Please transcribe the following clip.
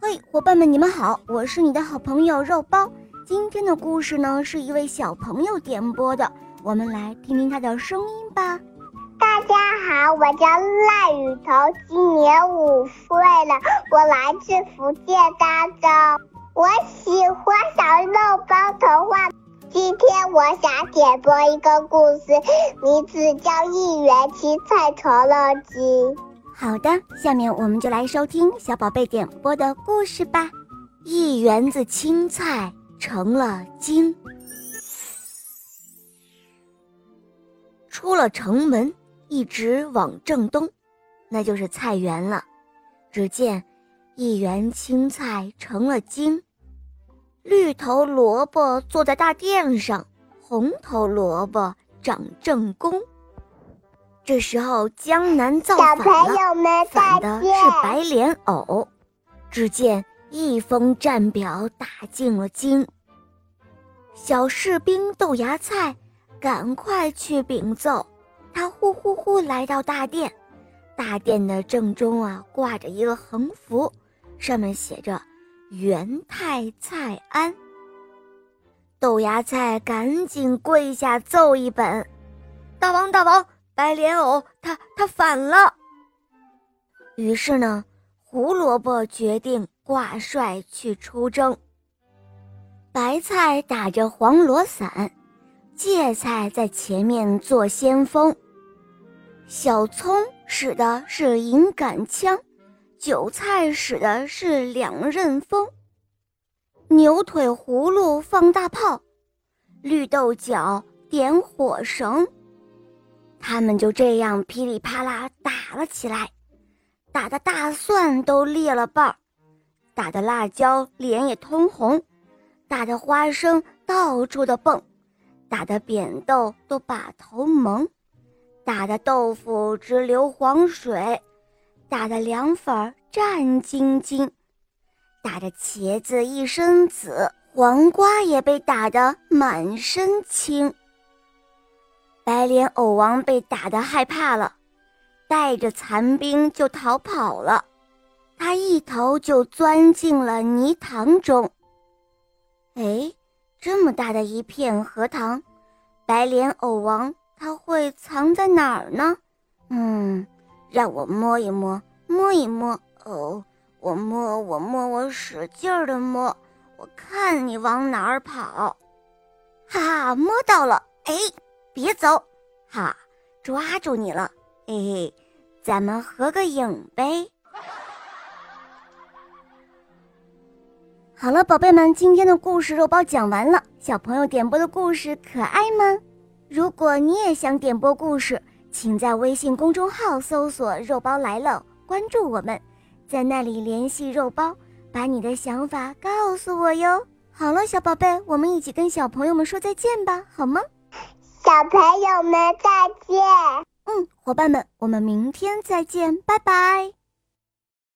嘿，伙伴们，你们好，我是你的好朋友肉包。今天的故事呢，是一位小朋友点播的，我们来听听他的声音吧。大家好，我叫赖雨桐，今年五岁了，我来自福建漳州，我喜欢小肉包童话。今天我想点播一个故事，名字叫《一元青菜成了精》。好的，下面我们就来收听小宝贝点播的故事吧。一园子青菜成了精。出了城门，一直往正东，那就是菜园了。只见一园青菜成了精，绿头萝卜坐在大殿上，红头萝卜长正宫。这时候，江南造反了，反的是白莲藕。只见一封战表打进了京。小士兵豆芽菜，赶快去禀奏。他呼呼呼来到大殿，大殿的正中啊，挂着一个横幅，上面写着“元太蔡安”。豆芽菜赶紧跪下奏一本：“大王，大王！”白莲藕，他他反了。于是呢，胡萝卜决定挂帅去出征。白菜打着黄罗伞，芥菜在前面做先锋。小葱使的是银杆枪，韭菜使的是两刃锋。牛腿葫芦放大炮，绿豆角点火绳。他们就这样噼里啪啦打了起来，打的大蒜都裂了瓣儿，打的辣椒脸也通红，打的花生到处的蹦，打的扁豆都把头蒙，打的豆腐直流黄水，打的凉粉战兢兢，打的茄子一身紫，黄瓜也被打得满身青。白莲藕王被打得害怕了，带着残兵就逃跑了。他一头就钻进了泥塘中。哎，这么大的一片荷塘，白莲藕王他会藏在哪儿呢？嗯，让我摸一摸，摸一摸。哦，我摸，我摸，我使劲儿的摸，我看你往哪儿跑。哈哈，摸到了！哎。别走，哈，抓住你了，嘿嘿，咱们合个影呗。好了，宝贝们，今天的故事肉包讲完了。小朋友点播的故事可爱吗？如果你也想点播故事，请在微信公众号搜索“肉包来了”，关注我们，在那里联系肉包，把你的想法告诉我哟。好了，小宝贝，我们一起跟小朋友们说再见吧，好吗？小朋友们再见。嗯，伙伴们，我们明天再见，拜拜。